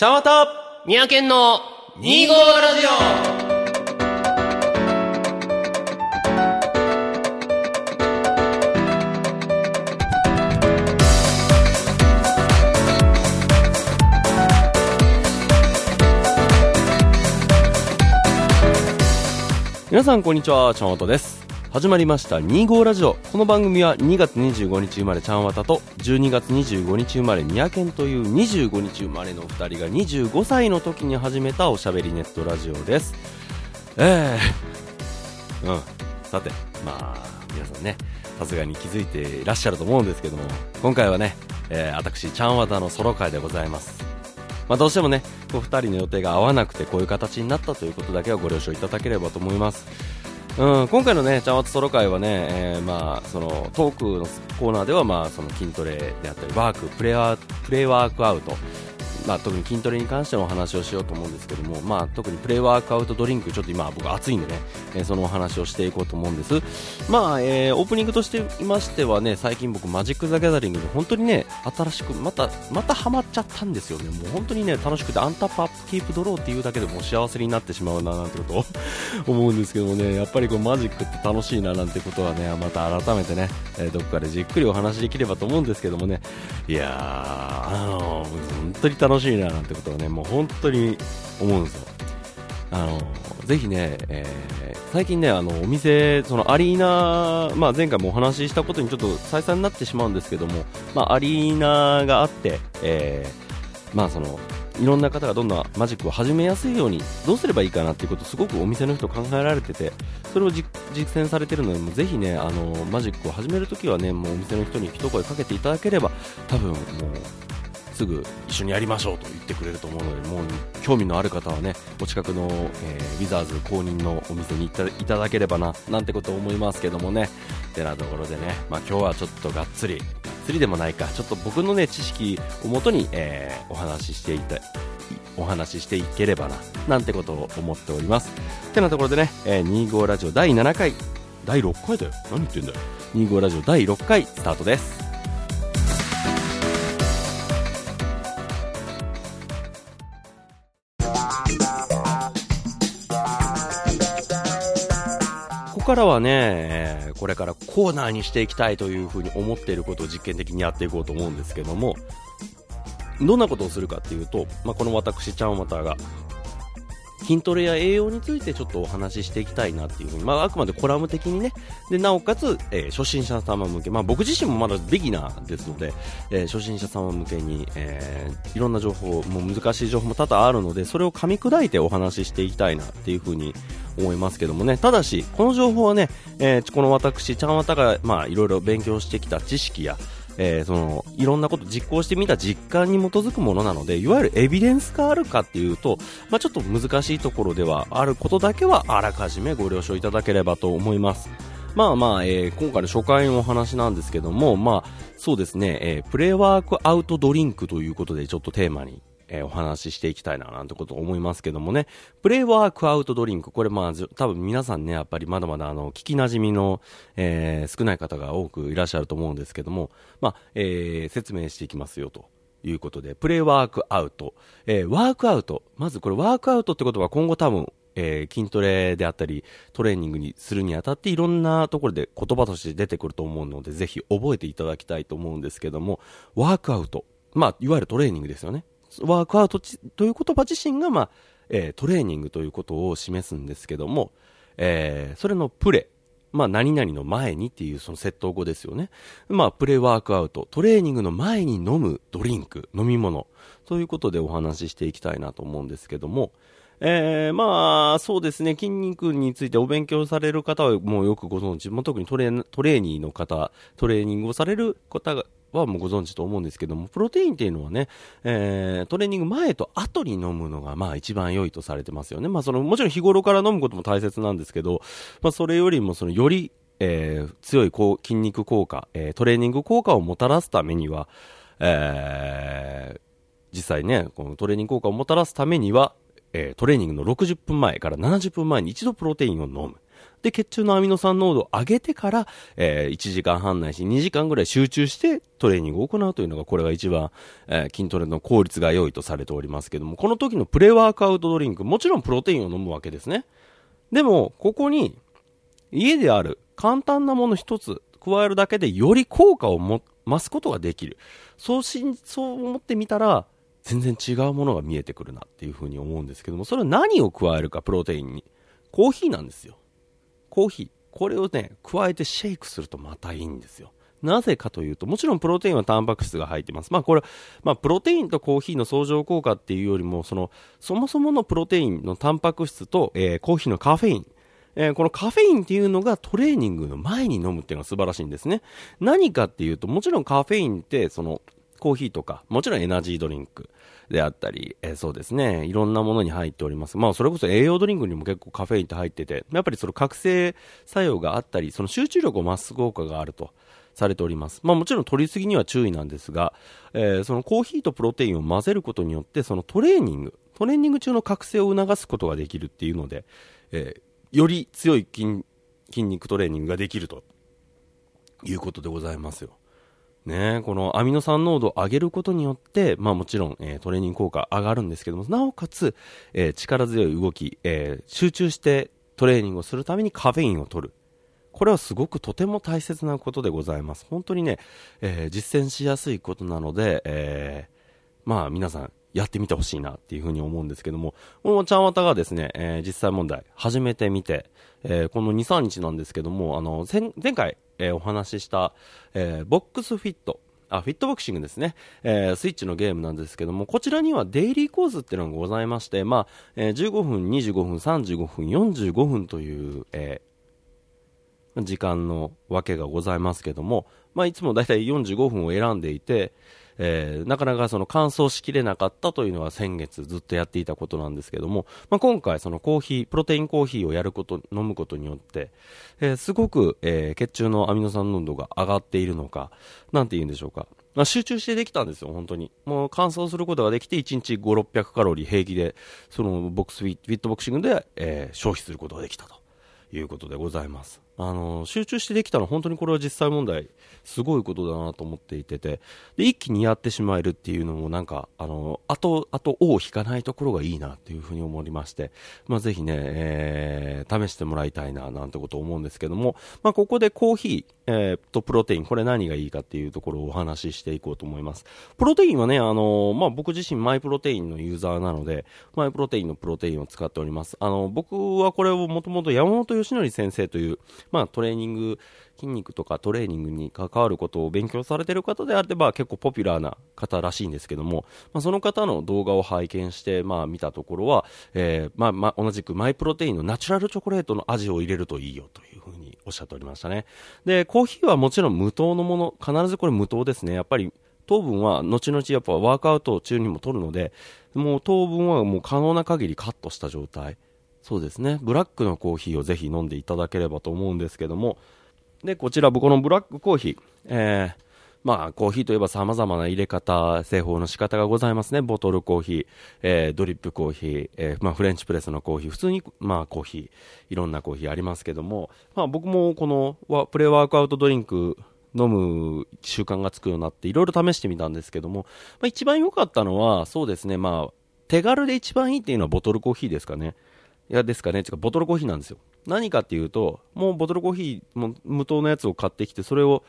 茶三宅の2号ラジオ。皆さんこんにちは、ちゃんわたです。始まりました2号ラジオ。この番組は2月25日生まれちゃんわたと12月25日生まれ三宅という25日生まれの2人が25歳の時に始めたおしゃべりネットラジオです。えー、うん。さて、まあ、皆さんね、さすがに気づいていらっしゃると思うんですけども、今回はね、えー、私、ちゃんわたのソロ会でございます。まあ、どうしてもね、こう2人の予定が合わなくてこういう形になったということだけはご了承いただければと思います。うん、今回のね、ちゃんわつソロ会はね、えーまあ、そのトークのコーナーでは、まあ、その筋トレであったり、ワーク、プレワープレワークアウト、まあ、特に筋トレに関してのお話をしようと思うんですけども、まあ、特にプレワークアウトドリンク、ちょっと今僕熱いんでね、えーそのお話をしていこうと思うんです。まあ、えーオープニングとしていましてはね、最近僕マジック・ザ・ギャザリングで本当にね、新しく、また、またハマっちゃったんですよね。もう本当にね、楽しくて、 untap upkeep draw っていうだけでも幸せになってしまうな、なんてことを 思うんですけどもね、やっぱりこうマジックって楽しいな、なんてことはね、また改めてね、えーどこかでじっくりお話しできればと思うんですけどもね、いやー、あの本当に楽しいしいな、なんてことはね、もう本当に思うんですよ。あのぜひね、えー最近ね、あのお店、そのアリーナ、まあ、前回もお話ししたことにちょっと再三になってしまうんですけども、まあ、アリーナがあって、えーまあ、そのいろんな方がどんなマジックを始めやすいようにどうすればいいかなっていうことをすごくお店の人考えられててそれを実践されてるのでもぜひねあのマジックを始めるときはねもうお店の人に一声かけていただければ多分もうすぐ一緒にやりましょうと言ってくれると思うので、もう興味のある方はね、お近くの、えーウィザーズ公認のお店に行ったいただければな、なんてこと思いますけどもね。てなところでね、まあ今日はちょっとがっつり、がっつりでもないか、ちょっと僕のね、知識をもとに、えーお話ししていた、お話ししていければな、なんてことを思っております。てなところでね、えー25ラジオ第7回、第6回だよ。何言ってんだよ。25ラジオ第6回スタートです。からはね、これからコーナーにしていきたいというふうに思っていることを実験的にやっていこうと思うんですけども、どんなことをするかっていうと、まあ、この私、ちゃんまたが、筋トレや栄養についてちょっとお話ししていきたいなっていうふうに、まあ、あくまでコラム的にね、で、なおかつ、えー初心者様向け、まあ、僕自身もまだビギナーですので、えー初心者様向けに、えーいろんな情報、もう難しい情報も多々あるので、それを噛み砕いてお話ししていきたいなっていうふうに思いますけどもね、ただし、この情報はね、えこの私、ちゃんわたが、まあ、いろいろ勉強してきた知識や、えーその、いろんなこと実行してみた実感に基づくものなので、いわゆるエビデンスがあるかっていうと、まあ、ちょっと難しいところではあることだけはあらかじめご了承いただければと思います。まあまあ、えー今回の初回のお話なんですけども、まあ、そうですね、えープレワークアウトドリンクということでちょっとテーマに、えーお話ししていきたいな、なんてこと思いますけどもね。プレイワークアウトドリンク、これまあ、多分皆さんね、やっぱりまだまだあの、聞き馴染みの、えー少ない方が多くいらっしゃると思うんですけども、まあ、えー説明していきますよと。いうことで、プレイワークアウト。えーワークアウト。まずこれワークアウトってことは今後多分、えー筋トレであったり、トレーニングにするにあたっていろんなところで言葉として出てくると思うので、ぜひ覚えていただきたいと思うんですけども、ワークアウト。まあ、いわゆるトレーニングですよね。ワークアウトという言葉自身が、まあ、えートレーニングということを示すんですけども、えーそれのプレ。まあ、何々の前にっていうその窃盗語ですよね。まあ、プレワークアウト。トレーニングの前に飲むドリンク、飲み物。ということでお話ししていきたいなと思うんですけども、えー、まあ、そうですね、筋肉についてお勉強される方はもうよくご存知、も特にトレートレーニーの方、トレーニングをされる方、はもうご存知と思うんですけども、プロテインっていうのはね、えー、トレーニング前と後に飲むのがまあ一番良いとされてますよね。まあその、もちろん日頃から飲むことも大切なんですけど、まあそれよりもそのより、えー強いこう筋肉効果、えートレーニング効果をもたらすためには、えー実際ね、このトレーニング効果をもたらすためには、えートレーニングの60分前から70分前に一度プロテインを飲む。で、血中のアミノ酸濃度を上げてから、えー、1時間半ないし2時間ぐらい集中してトレーニングを行うというのが、これが一番、えー、筋トレの効率が良いとされておりますけども、この時のプレワークアウトドリンク、もちろんプロテインを飲むわけですね。でも、ここに、家である簡単なもの一つ加えるだけでより効果をも増すことができる。そうし、そう思ってみたら、全然違うものが見えてくるなっていうふうに思うんですけども、それは何を加えるか、プロテインに。コーヒーなんですよ。コーヒー。これをね、加えてシェイクするとまたいいんですよ。なぜかというと、もちろんプロテインはタンパク質が入ってます。まあこれ、まあプロテインとコーヒーの相乗効果っていうよりも、その、そもそものプロテインのタンパク質と、えー、コーヒーのカフェイン。えー、このカフェインっていうのがトレーニングの前に飲むっていうのが素晴らしいんですね。何かっていうと、もちろんカフェインって、その、コーヒーとか、もちろんエナジードリンクであったり、えー、そうですね、いろんなものに入っております。まあ、それこそ栄養ドリンクにも結構カフェインって入ってて、やっぱりその覚醒作用があったり、その集中力を増す効果があると。されております。まあもちろん取りすぎには注意なんですが、えー、そのコーヒーとプロテインを混ぜることによって、そのトレーニング、トレーニング中の覚醒を促すことができるっていうので、えー、より強い筋筋肉トレーニングができるということでございますよ。ね、このアミノ酸濃度を上げることによって、まあもちろん、えー、トレーニング効果上がるんですけども、なおかつ、えー、力強い動き、えー、集中してトレーニングをするためにカフェインを取る。これはすごくとても大切なことでございます。本当にね、え実践しやすいことなので、えまあ皆さんやってみてほしいなっていうふうに思うんですけども、このちゃんわたがですね、え実際問題始めてみて、えこの2、3日なんですけども、あの、前回、えー、お話しした、え、ボックスフィット。あ、フィットボクシングですね。えー、スイッチのゲームなんですけども、こちらにはデイリーコースっていうのがございまして、まあ、えー、15分、25分、35分、45分という、えー、時間のわけがございますけども、まあ、いつもだいたい45分を選んでいて、えー、なかなかその完走しきれなかったというのは先月ずっとやっていたことなんですけども、まあ、今回そのコーヒー、プロテインコーヒーをやること、飲むことによって、えー、すごく、えー、血中のアミノ酸濃度が上がっているのか、なんて言うんでしょうか。まあ、集中してできたんですよ、本当に。もう乾燥することができて、1日5、600カロリー平気で、そのボックスフィットボクシングで、え、消費することができたということでございます。あの、集中してできたのは本当にこれは実際問題、すごいことだなと思っていてて、で、一気にやってしまえるっていうのもなんか、あの、あと、あと、尾を引かないところがいいなっていうふうに思いまして、まあ、ぜひね、えー、試してもらいたいな、なんてことを思うんですけども、まあ、ここでコーヒー、えー、とプロテイン、これ何がいいかっていうところをお話ししていこうと思います。プロテインはね、あの、まあ、僕自身マイプロテインのユーザーなので、マイプロテインのプロテインを使っております。あの、僕はこれをもともと山本義則先生という、まあ、トレーニング、筋肉とかトレーニングに関わることを勉強されてる方であれば結構ポピュラーな方らしいんですけども、まあ、その方の動画を拝見して、まあ、見たところは、えー、まあ、まあ、同じくマイプロテインのナチュラルチョコレートの味を入れるといいよというふうにおっしゃっておりましたね。で、コーヒーはもちろん無糖のもの、必ずこれ無糖ですね。やっぱり糖分は後々やっぱワークアウト中にも取るので、もう糖分はもう可能な限りカットした状態。そうですね。ブラックのコーヒーをぜひ飲んでいただければと思うんですけども、で、こちら僕のブラックコーヒー、えー、まあ、コーヒーといえば様々な入れ方、製法の仕方がございますね。ボトルコーヒー、えー、ドリップコーヒー、えー、まあ、フレンチプレスのコーヒー、普通に、まあ、コーヒー、いろんなコーヒーありますけども、まあ、僕もこのプレワークアウトドリンク、飲む習慣がつくようになっていろいろ試してみたんですけども、まあ、一番良かったのは、そうですね、まあ、手軽で一番いいっていうのはボトルコーヒーですかね。いや、ですかね。てか、ボトルコーヒーなんですよ。何かっていうと、もうボトルコーヒー、も無糖のやつを買ってきて、それを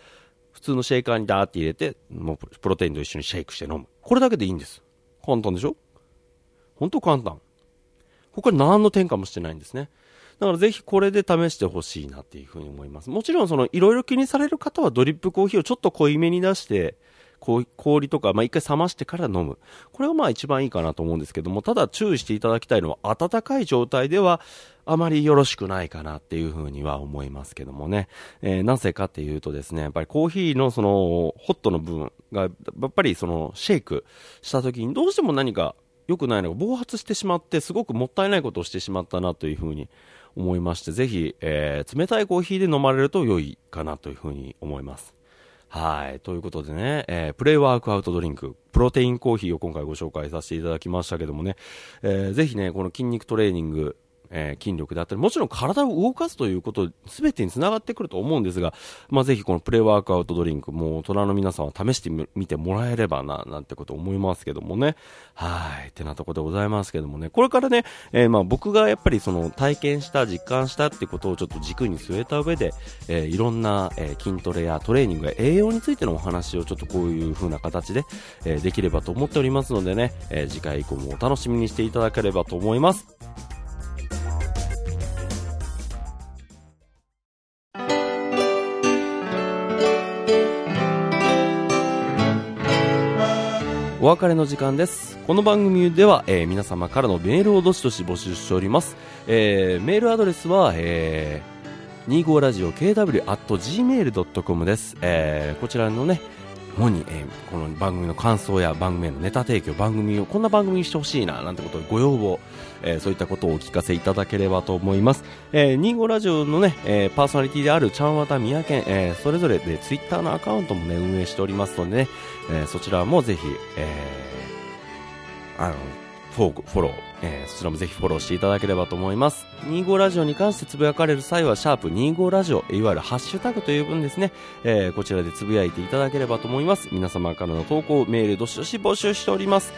普通のシェイカーにダーって入れて、もうプロテインと一緒にシェイクして飲む。これだけでいいんです。簡単でしょ？本当簡単。他に何の添加もしてないんですね。だからぜひこれで試してほしいなっていうふうに思います。もちろんそのいろいろ気にされる方はドリップコーヒーをちょっと濃いめに出して、氷とか、まあ、一回冷ましてから飲む。これはまあ一番いいかなと思うんですけども、ただ注意していただきたいのは、温かい状態では、あまりよろしくないかなっていうふうには思いますけどもね。えー、なぜかっていうとですね、やっぱりコーヒーのその、ホットの部分が、やっぱりその、シェイクした時にどうしても何か良くないのが暴発してしまって、すごくもったいないことをしてしまったなというふうに思いまして、ぜひ、えー、冷たいコーヒーで飲まれると良いかなというふうに思います。はい。ということでね、えー、プレイワークアウトドリンク、プロテインコーヒーを今回ご紹介させていただきましたけどもね、えー、ぜひね、この筋肉トレーニング、えー筋力であったり、もちろん体を動かすということ、すべてにつながってくると思うんですが、まあ、ぜひこのプレワークアウトドリンク、もう大人の皆さんは試してみてもらえればな、なんてこと思いますけどもね。はい。ってなとこでございますけどもね。これからね、えーまあ僕がやっぱりその体験した、実感したってことをちょっと軸に据えた上で、えーいろんな、えー筋トレやトレーニングや栄養についてのお話をちょっとこういう風な形で、えーできればと思っておりますのでね、えー次回以降もお楽しみにしていただければと思います。お別れの時間です。この番組では、えー皆様からのメールをどしどし募集しております。えーメールアドレスは、えー、25ラジオ kw.gmail.com です。えーこちらのね、主に、えーこの番組の感想や番組へのネタ提供、番組をこんな番組にしてほしいな、なんてことをご要望、えーそういったことをお聞かせいただければと思います。えー、25ラジオのね、えーパーソナリティであるちゃんわたみやけん、えーそれぞれでツイッターのアカウントもね、運営しておりますのでね、えーそちらもぜひ、えーあの、フォーフォロー、えーそちらもぜひフォローしていただければと思います。25ラジオに関してつぶやかれる際は、シャープ25ラジオ、いわゆるハッシュタグという分ですね、えーこちらでつぶやいていただければと思います。皆様からの投稿、メール、どしどし募集しております。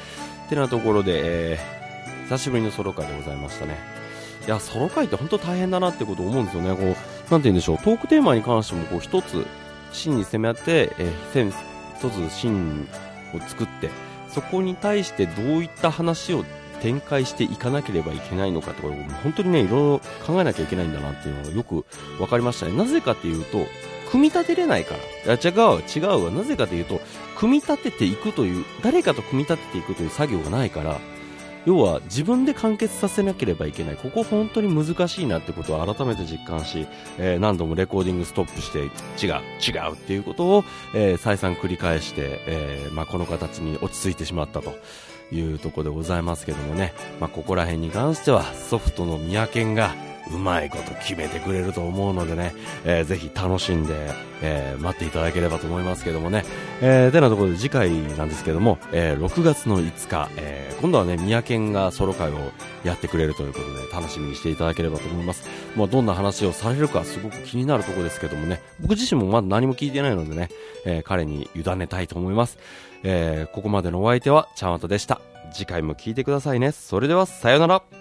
てなところで、えー久しぶりのソロ会でございましたね。いや、ソロ会って本当大変だなってこと思うんですよね。こう、なんて言うんでしょう、トークテーマに関しても、こう、一つ、芯に攻め合って、えー一つ芯を作って、そこに対してどういった話を展開していかなければいけないのかとか、本当にね、いろいろ考えなきゃいけないんだなっていうのがよく分かりましたね。なぜかっていうと、組み立てれないから。いや、違う、違うわ。なぜかというと、組み立てていくという、誰かと組み立てていくという作業がないから、要は自分で完結させなければいけない。ここ本当に難しいなってことを改めて実感し、えー何度もレコーディングストップして、違う、違うっていうことを、えー再三繰り返して、えーまあ、この形に落ち着いてしまったと。いうところでございますけどもね、まあ、ここら辺に関してはソフトの三宅がうまいこと決めてくれると思うのでね、えーぜひ楽しんで、えー待っていただければと思いますけどもね、えーてなところで次回なんですけども、えー6月の5日、え今度はね、三宅がソロ会をやってくれるということで楽しみにしていただければと思います。まあ、どんな話をされるかすごく気になるところですけどもね、僕自身もまだ何も聞いてないのでね、えー彼に委ねたいと思います。えーここまでのお相手は、ちゃんわたでした。次回も聞いてくださいね。それでは、さようなら。